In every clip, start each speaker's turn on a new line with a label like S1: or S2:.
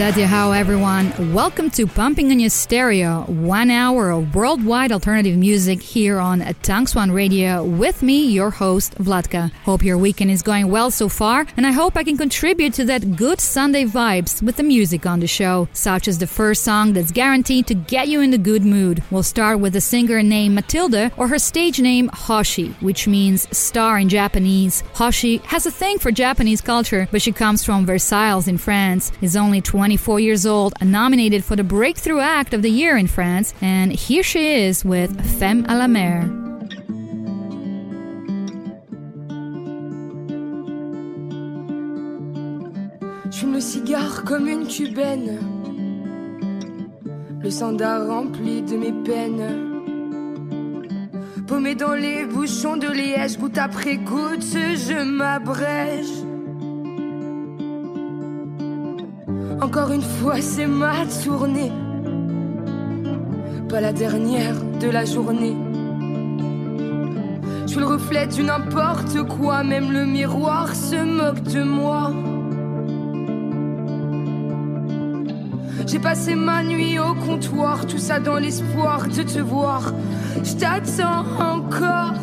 S1: Daddy how everyone. Welcome to Pumping on Your Stereo, one hour of worldwide alternative music here on Tanks One Radio with me, your host, Vlatka. Hope your weekend is going well so far, and I hope I can contribute to that good Sunday vibes with the music on the show, such as the first song that's guaranteed to get you in the good mood. We'll start with a singer named Matilda, or her stage name Hoshi, which means star in Japanese. Hoshi has a thing for Japanese culture, but she comes from Versailles in France, is only 20 24 years old, nominated for the Breakthrough Act of the Year in France, and here she is with Femme à la mer.
S2: J'fume le cigare comme une cubaine, le sandar rempli de mes peines. Paumé dans les bouchons de liège, goutte après goutte, je m'abrège. Encore une fois, c'est ma tournée. Pas la dernière de la journée. Je suis le reflet du n'importe quoi, même le miroir se moque de moi. J'ai passé ma nuit au comptoir, tout ça dans l'espoir de te voir. Je t'attends encore.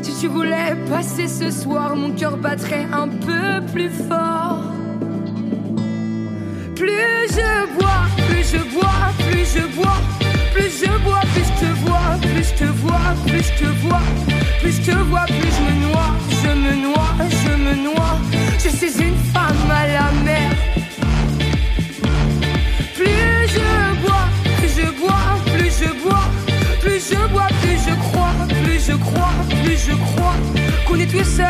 S2: Si tu voulais passer ce soir, mon cœur battrait un peu plus fort. Plus je bois, plus je bois, plus je bois, plus je bois, plus je te vois, plus je te vois, plus je te vois, plus je te vois, plus je me noie, je me noie, je me noie. Je suis une femme à la mer. Plus je bois, plus je bois, plus je bois, plus je bois, plus je crois, plus je crois, plus je crois qu'on est tout seul avec soi,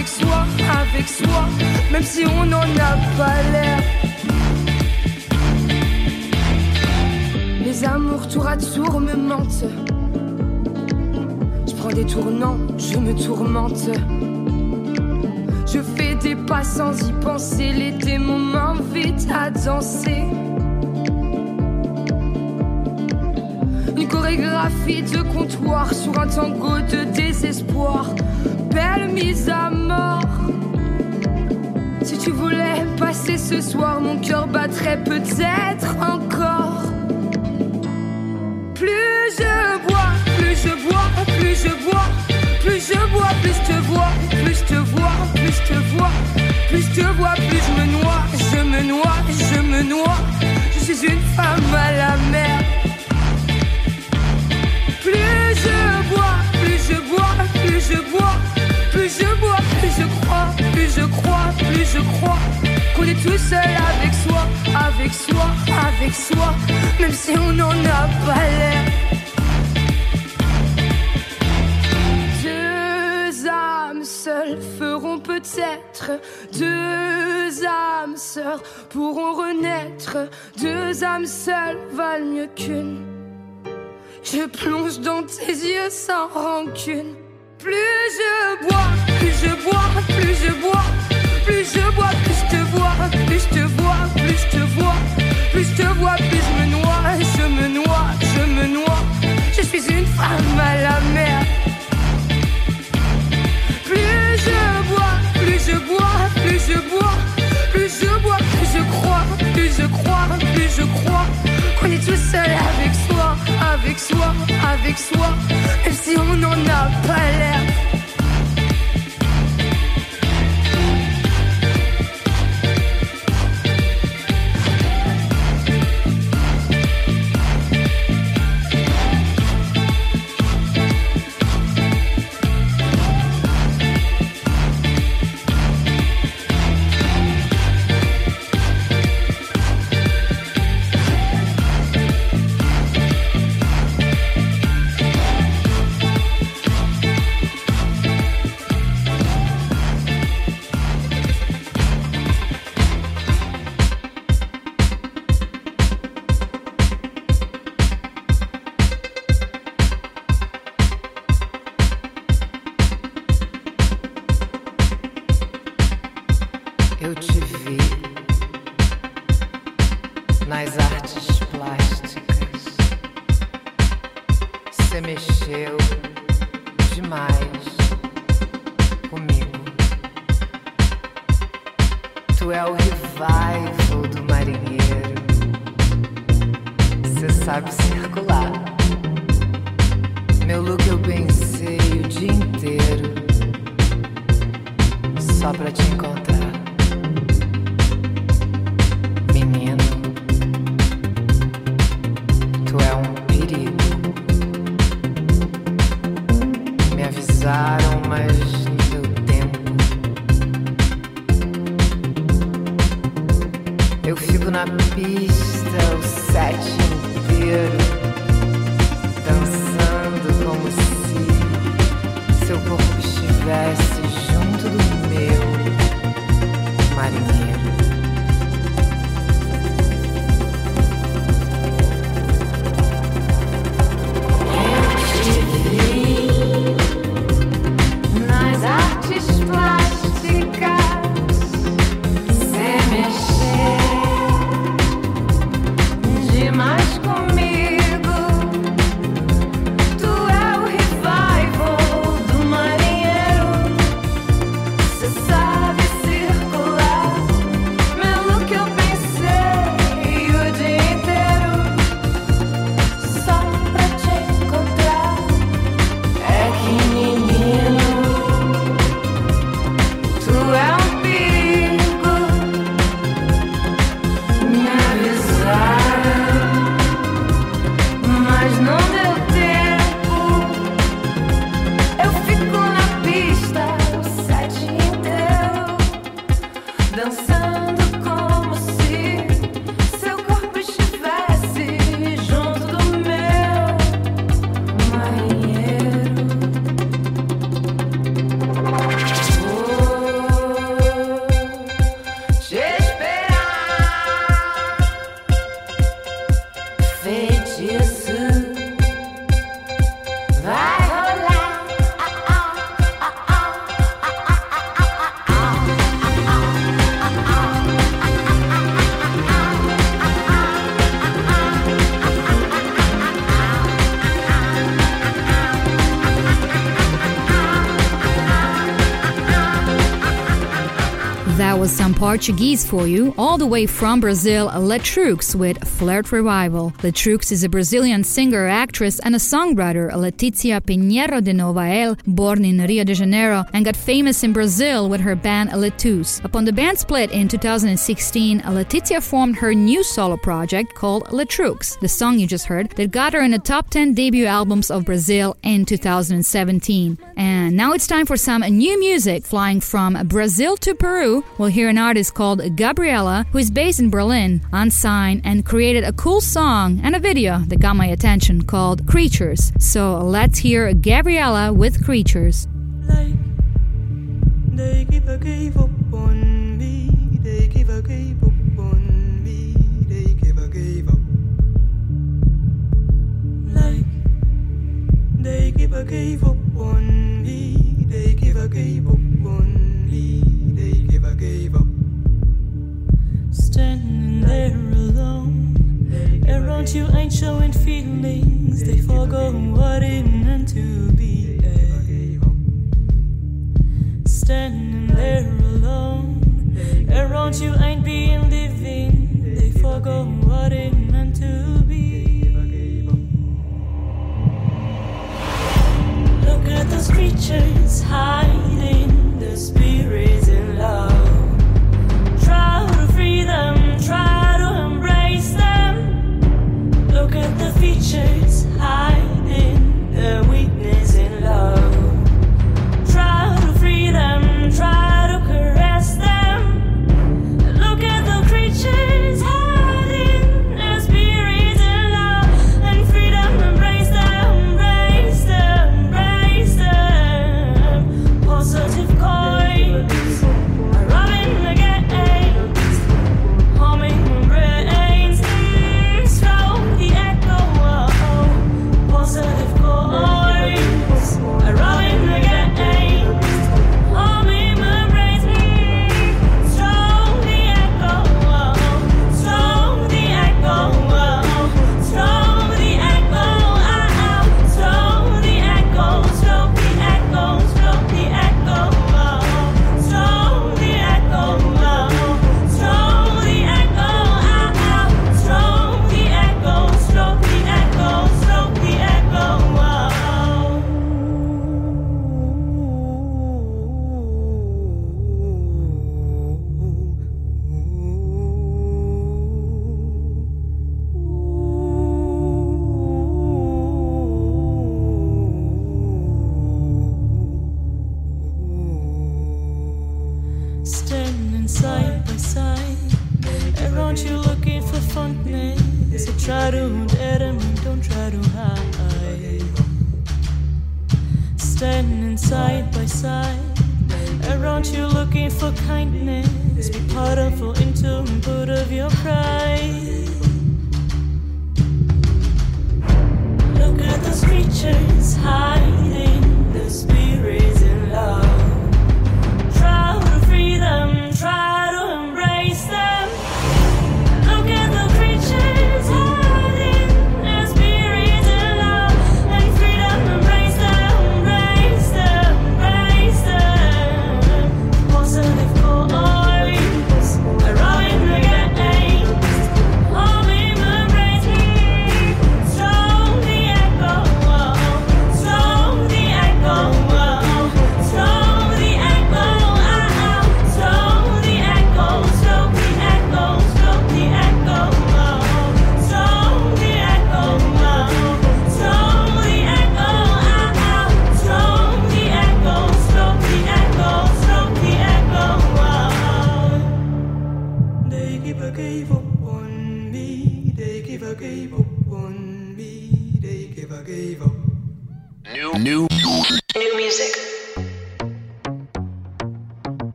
S2: avec soi, avec soi, même si on n'en a pas l'air. Les amours tour à tour me mentent. Je prends des tournants, je me tourmente. Je fais des pas sans y penser, les démons m'invitent à danser. Une chorégraphie de comptoir sur un tango de désespoir. Belle mise à mort. Si tu voulais passer ce soir, mon cœur battrait peut-être encore. Plus je bois, plus je bois, plus je bois, plus je bois, plus je te vois, plus je te vois, plus je te vois, plus je te vois, plus je me noie, je me noie, je me noie. Je suis une femme à la mer. Plus je bois, je bois, plus je crois, plus je crois, plus je crois qu'on est tout seul avec soi, avec soi, avec soi, même si on n'en a pas l'air. Deux âmes seules feront peut-être deux âmes sœurs pourront renaître. Deux âmes seules valent mieux qu'une. Je plonge dans tes yeux sans rancune. Plus je bois, plus je bois, plus je bois, plus je bois, plus je te vois, plus je te vois, plus je te vois, plus je te vois, plus je me noie, je me noie, je me noie. Je suis une femme à la mer. Plus je bois, plus je bois, plus je bois, plus je bois, plus je crois, plus je crois, plus je crois qu'on est tout seul avec soi, avec soi, avec soi, même si on n'en a pas l'air.
S1: Some Portuguese for you, all the way from Brazil, Letrux with Flerte Revival. Letrux is a Brazilian singer, actress, and a songwriter, Leticia Pinheiro de Novaes, born in Rio de Janeiro, and got famous in Brazil with her band Letuce. Upon the band split in 2016, Leticia formed her new solo project called Letrux, the song you just heard, that got her in the top 10 debut albums of Brazil in 2017. And now it's time for some new music, flying from Brazil to Peru. We'll hear an artist called Gavriela, who is based in Berlin, unsigned, and created a cool song and a video that got my attention called Creatures. So let's hear Gavriela with Creatures.
S3: they give a up on me they give a up on me they give a up like they give a up around you ain't showing feelings they forgo what it meant to be standing there alone. Around you ain't being living. They forgo what it meant to be. Look at those creatures hiding, the spirits in love. Try to free them, try. Look at the features hiding, the weakness in love. Try to free them, try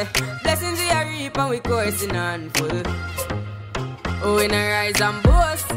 S4: yeah. Blessings we are reaping, we coursing on full. Oh, in a rise and boast.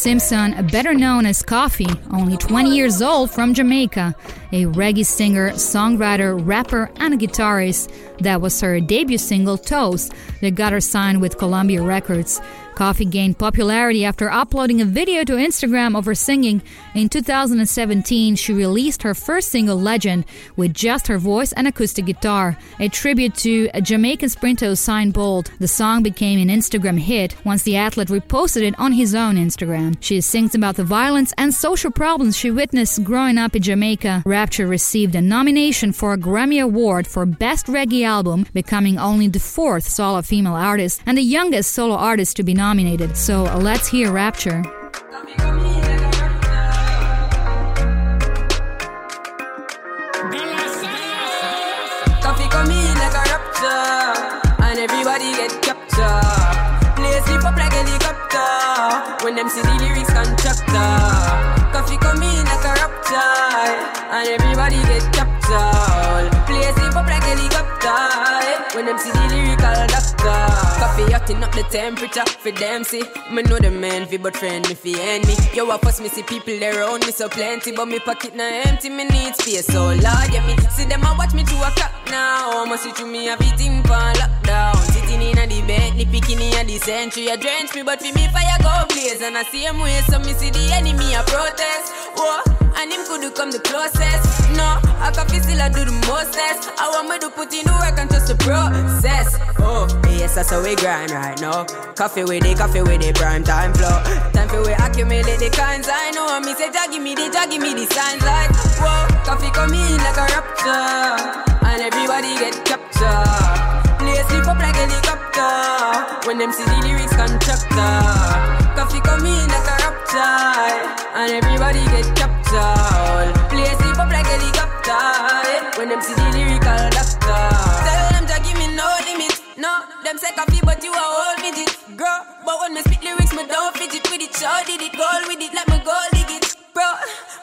S1: Simpson, better known as Koffee, only 20 years old from Jamaica, a reggae singer, songwriter, rapper, and guitarist. That was her debut single, Toast, that got her signed with Columbia Records. Koffee gained popularity after uploading a video to Instagram of her singing. In 2017, she released her first single, Legend, with just her voice and acoustic guitar, a tribute to a Jamaican sprinter Usain Bolt. The song became an Instagram hit once the athlete reposted it on his own Instagram. She sings about the violence and social problems she witnessed growing up in Jamaica. Rapture received a nomination for a Grammy Award for Best Reggae Album, becoming only the fourth solo female artist and the youngest solo artist to be nominated nominated, so uh, let's hear Rapture.
S4: when them see the lyrics. Koffee come in like a rapture and everybody get up like helicopter when them see the lyrical doctor, Koffee hotting up the temperature for them see. Me know the man fi but friend me fi enemy. Yo, I first me see people there around me so plenty, but me pocket now empty. Me need space, so Lord, yeah me see them a watch me to a clock now. Must see through me everything for lockdown. Sitting in a the bed, the picking in the century, a drench me, but for me fire go blaze and I see him way, so me see the enemy a protest. Whoa, and him could come the closest. No, I can feel still I do the mostest. I want me to put in the work and trust the process. Oh, yes, that's how we grind right now. Koffee with it, Koffee with it, prime time flow. Time for we accumulate the kinds I know. Me say, give me the, give me the signs like, whoa, Koffee come in like a rapture, and everybody get captured. Play sleep up like helicopter when them see the lyrics constructor. Koffee come in like a rapture, and everybody get captured. Play sleep up like helicopter when them see the lyrical doctor. Tell them to give me no limit. No, them say Koffee, but you a whole midget, girl. But when me spit lyrics, me don't fidget with it. Show did it, goal with it, like me goal dig it, bro.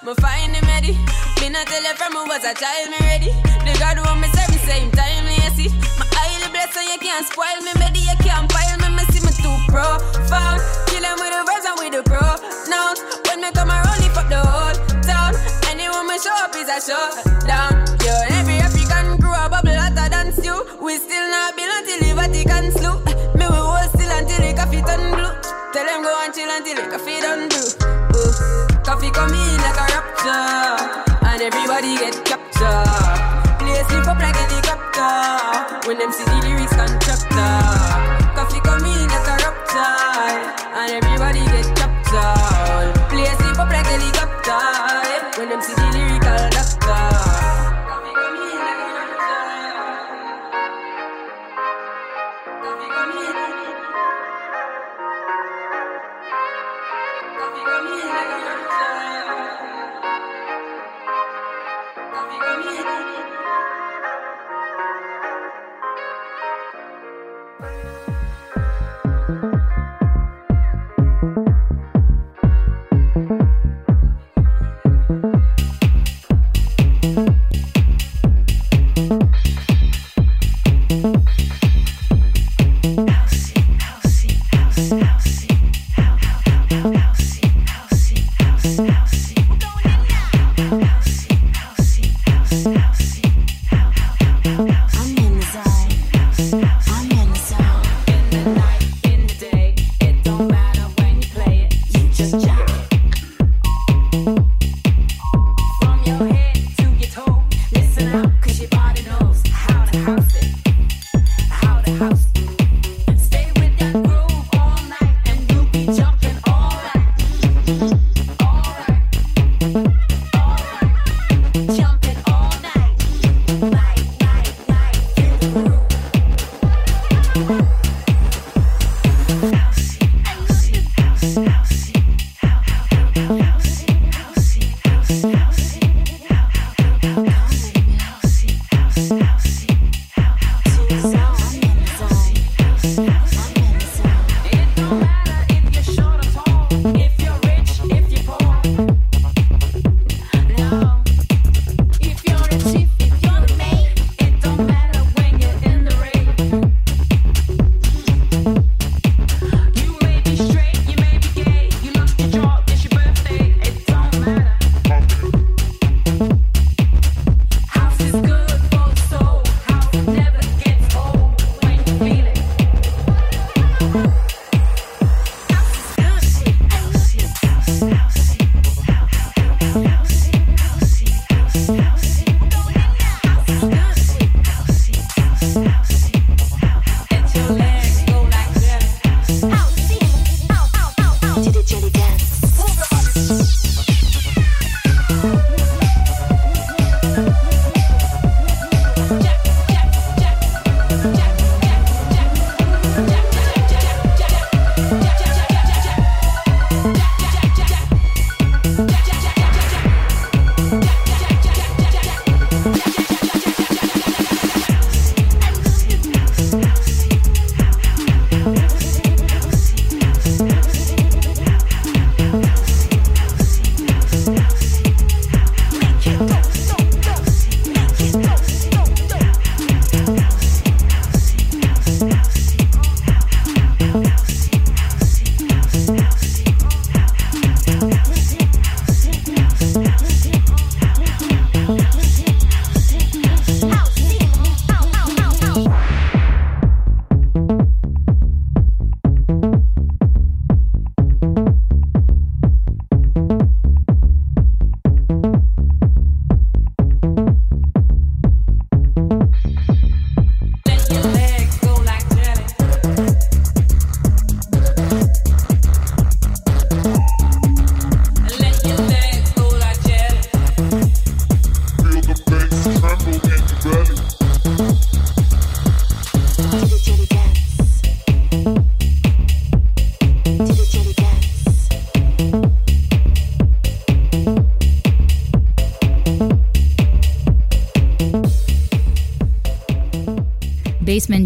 S4: Me find him ready. Been a tell from me was a child, me ready. The God want me serve me same time, me you see. My highly blessed, you can't spoil me, baby. You can't pile me, me see me too profound. Kill them with the verbs and with the pronouns. When me come around, lift up the whole town. Anyone me show up is a showdown. Yo, every African grew a bubble hotter than stew. We still not build until the Vatican slew. Me we hold still until the coffee turn blue. Tell them go and chill until the coffee done brew. Come in like a rapture, and everybody get captured. Play sleep up like helicopter when them see the lyrics constructor. Koffee come in like a rapture, and everybody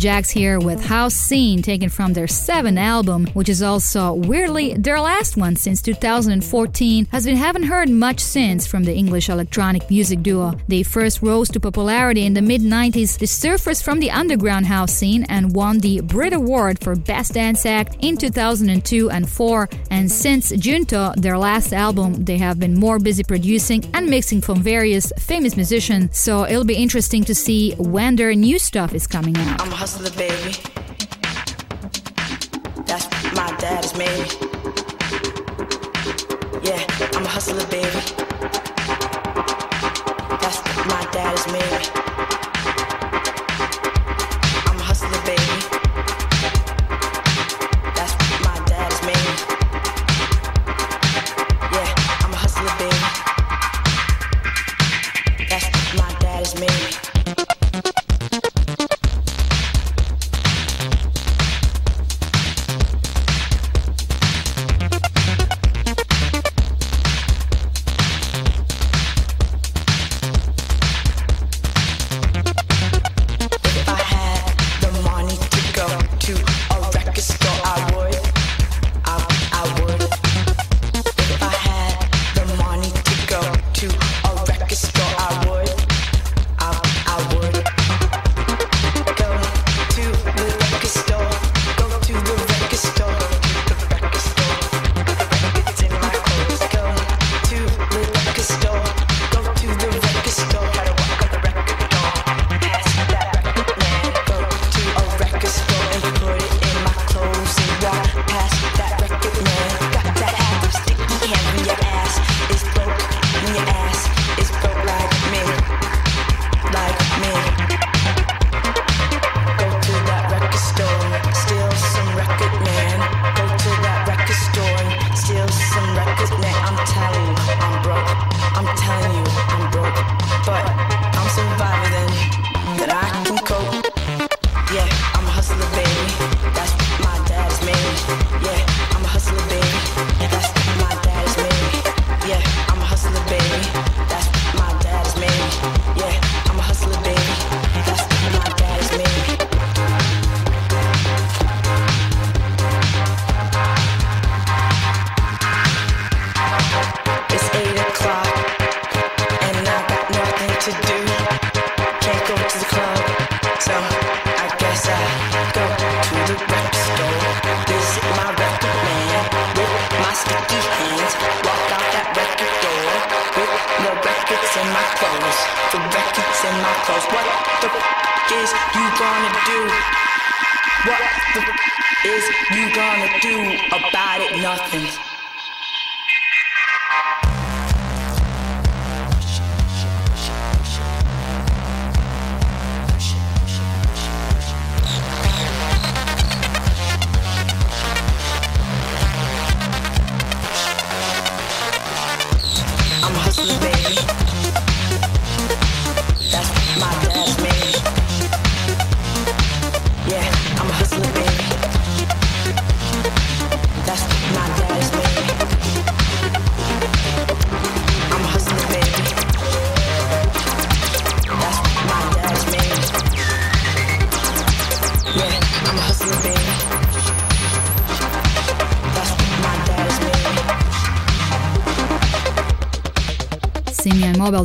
S1: Jaxx here with House Scene, taken from their seventh album, which is also weirdly their last one since 2014, as we haven't heard much since from the English electronic music duo. They first rose to popularity in the mid 90s. They surfaced from the underground house scene and won the Brit Award for Best Dance Act in 2002 and 4. And since Junto, their last album, they have been more busy producing and mixing from various famous musicians. So it'll be interesting to see when their new stuff is coming out.
S5: I'm a hustler, baby. That's my dad's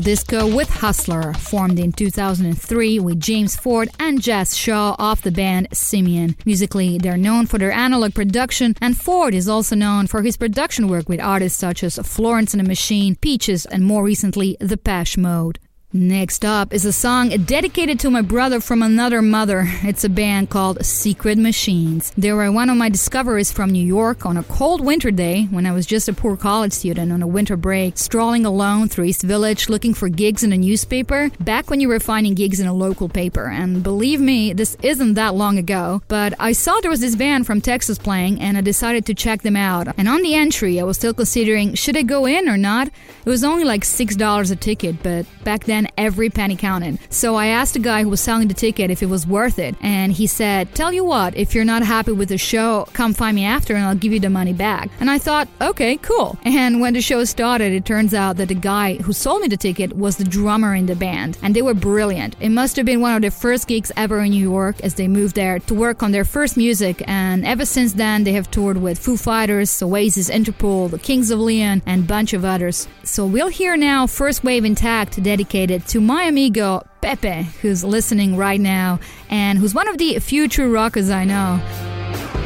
S1: Disco with Hustler, formed in 2003 with James Ford and Jas Shaw of the band Simian. Musically, they're known for their analog production, and Ford is also known for his production work with artists such as Florence and the Machine, Peaches, and more recently, Depeche Mode. Next up is a song dedicated to my brother from another mother. It's a band called Secret Machines. They were one of my discoveries from New York on a cold winter day when I was just a poor college student on a winter break, strolling alone through East Village looking for gigs in a newspaper, back when you were finding gigs in a local paper. And believe me, this isn't that long ago, but I saw there was this band from Texas playing and I decided to check them out. And on the entry, I was still considering should I go in or not? It was only like $6 a ticket, but back then
S6: and every penny counted. So I asked the guy who was selling the ticket if it was worth it, and he said, Tell you what, if you're not happy with the show, come find me after and I'll give you the money back. And I thought, okay, cool. And when the show started, it turns out that the guy who sold me the ticket was the drummer in the band, and they were brilliant. It must have been one of their first gigs ever in New York as they moved there to work on their first music, and ever since then, they have toured with Foo Fighters, Oasis, Interpol, the Kings of Leon, and bunch of others. So we'll hear now First Wave Intact dedicated to my amigo Pepe, who's listening right now, and who's one of the few true rockers I know.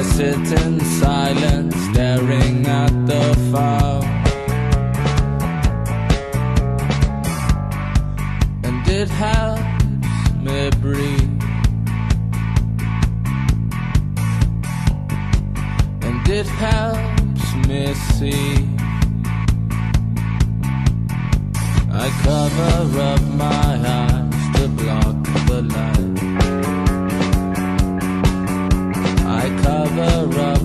S7: I
S8: sit in silence, staring at the fire. And it helps me breathe. And it helps me see. I cover up my eyes to block the light. the
S9: road.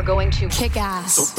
S9: are going to
S10: kick ass.
S8: So-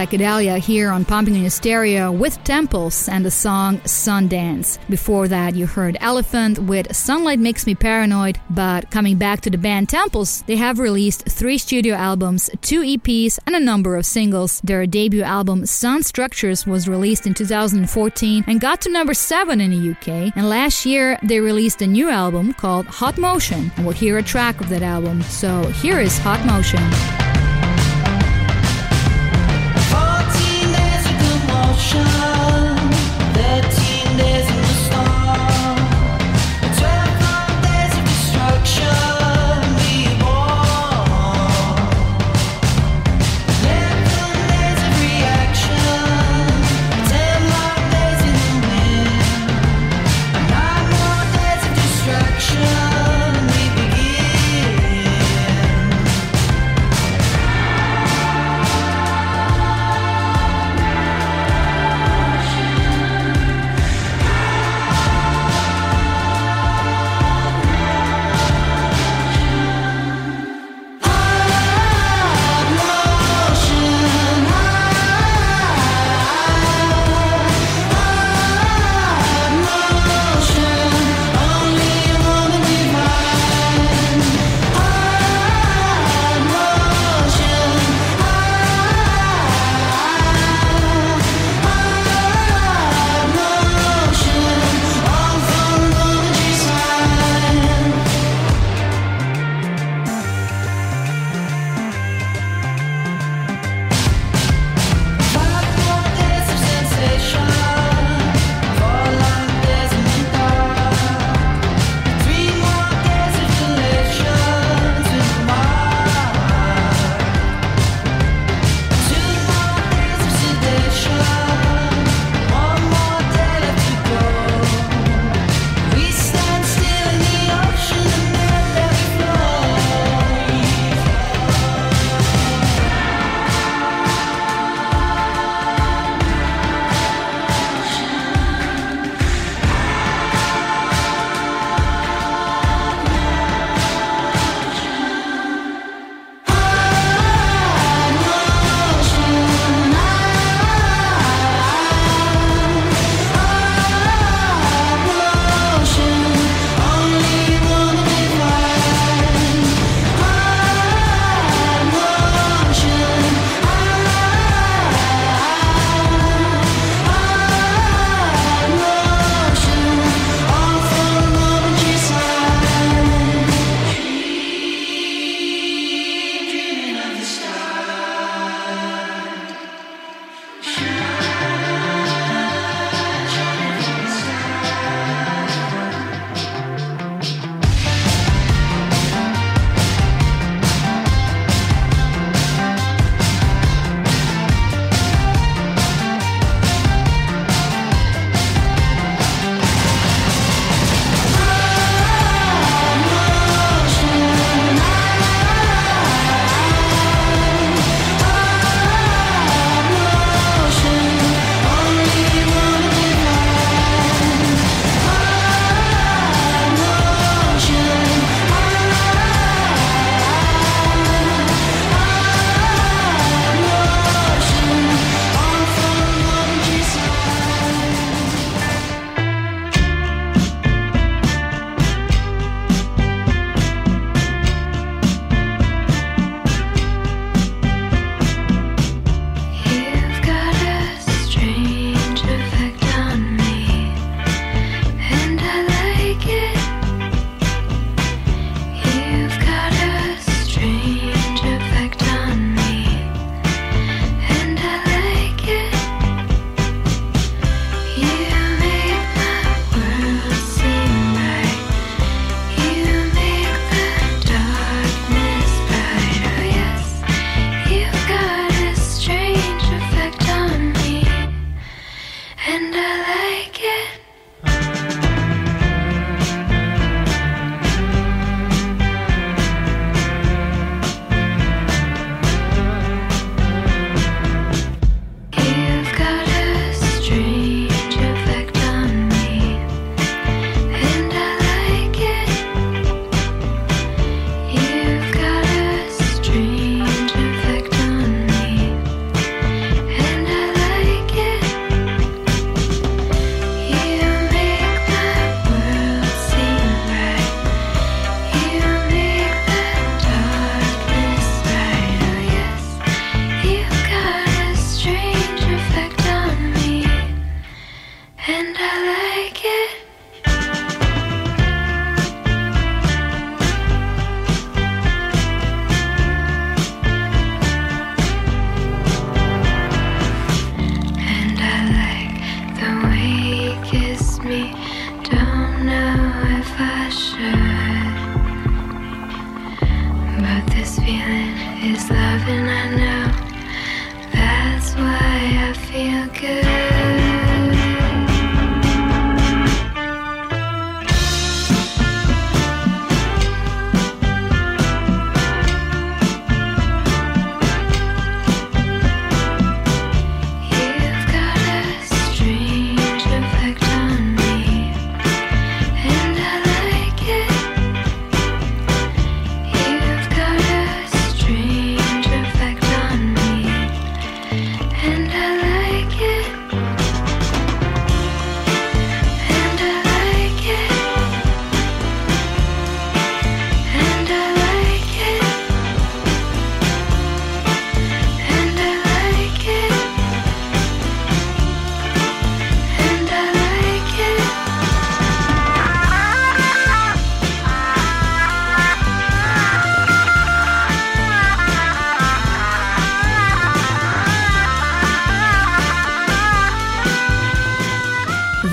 S1: psychedelia here on Pumping On Your Stereo with Temples and the song Sundance. Before that, you heard Elefant with Sunlight Makes Me Paranoid. But coming back to the band Temples, they have released three studio albums, two EPs, and a number of singles. Their debut album Sun Structures was released in 2014 and got to number 7 in the UK. And last year, they released a new album called Hot Motion. And we'll hear a track of that album. So here is Hot Motion.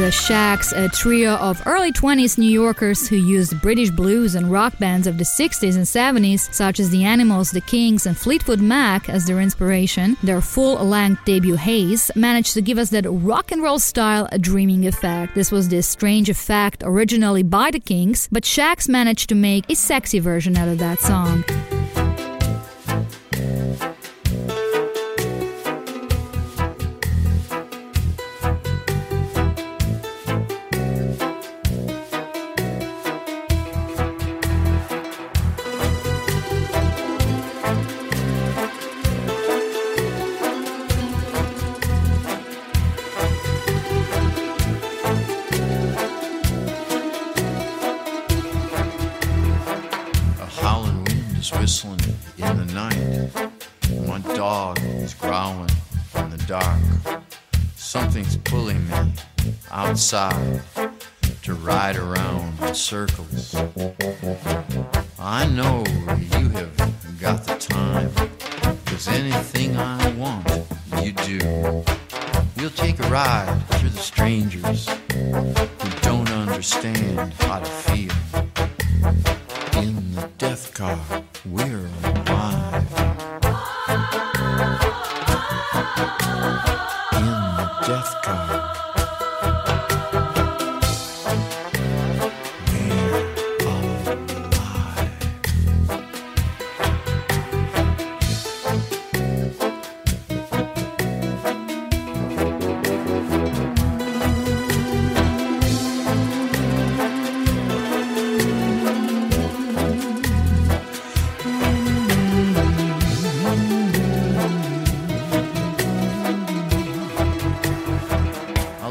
S8: The
S1: Shacks, a trio of early 20s New Yorkers who used British blues and rock bands of the 60s and 70s, such as The Animals, The Kinks, and Fleetwood Mac, as their inspiration. Their full length debut, Haze, managed to give us that rock and roll style dreaming effect. This was this strange effect originally by The Kinks, but Shacks managed to make a sexy version out of that song.
S11: To ride around in circles. I know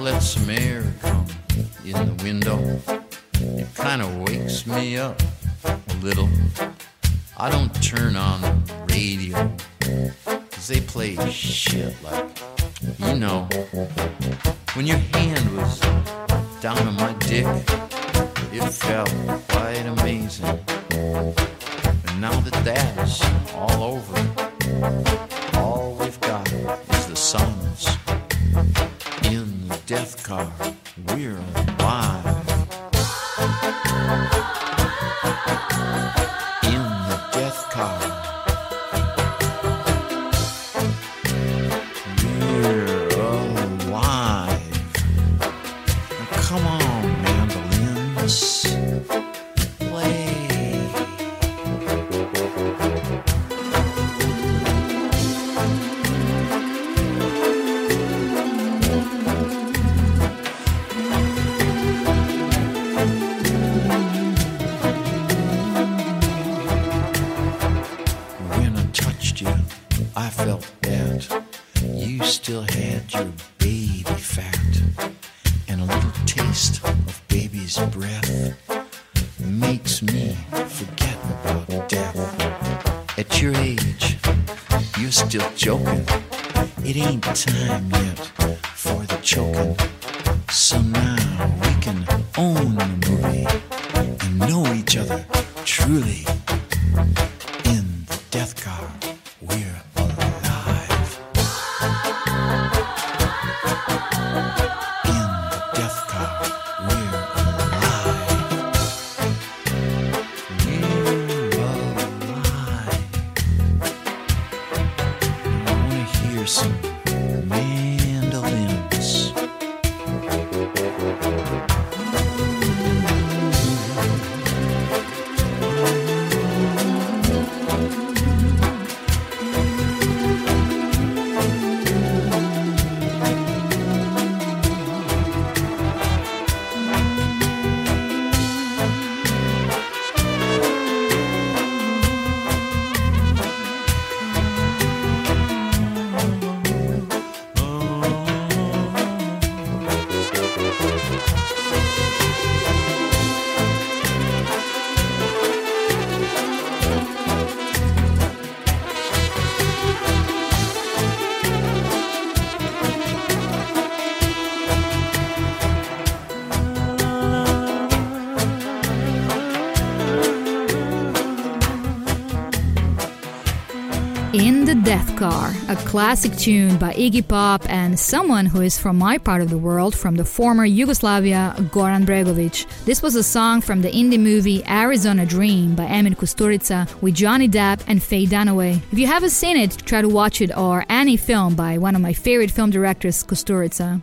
S11: Let some air come in the window. It kind of wakes me up a little. I don't turn on the radio, cause they play shit like, you know, when your hand was down on my dick, it felt quite amazing. And now that that is all over, all we've got is the silence death car. We're alive. Car, a
S12: classic tune by Iggy Pop and someone who is from my part of the world, from the former Yugoslavia, Goran Bregovic. This was a song from the indie movie Arizona Dream by Emir Kusturica with Johnny Depp and Faye Dunaway. If you haven't seen it, try to watch it or any film by one of my favorite film directors, Kusturica.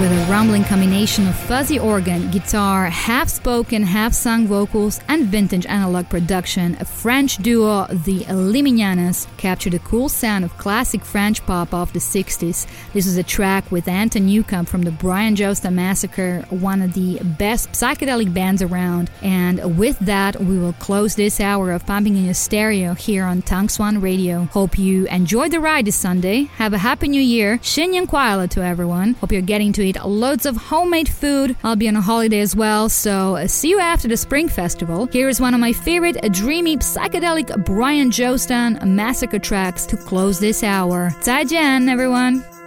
S12: With a rumbling combination of fuzzy organ, guitar, half spoken, half sung vocals, and vintage analog production, a French duo, the Liminanas, captured the cool sound of classic French pop of the 60s. This is a track with Anton Newcombe from the Brian Jonestown Massacre, one of the best psychedelic bands around. And with that, we will close this hour of Pumping On Your Stereo here on Tang Swan Radio. Hope you enjoyed the ride this Sunday. Have a happy new year. Shinyan Kwaila to everyone. Hope you're getting to eat
S13: loads of homemade food. I'll be on a holiday as well, so uh, see you after the Spring Festival. Here's one of my favorite uh, dreamy psychedelic Brian Jonestown Massacre tracks to close this hour. 再见, everyone.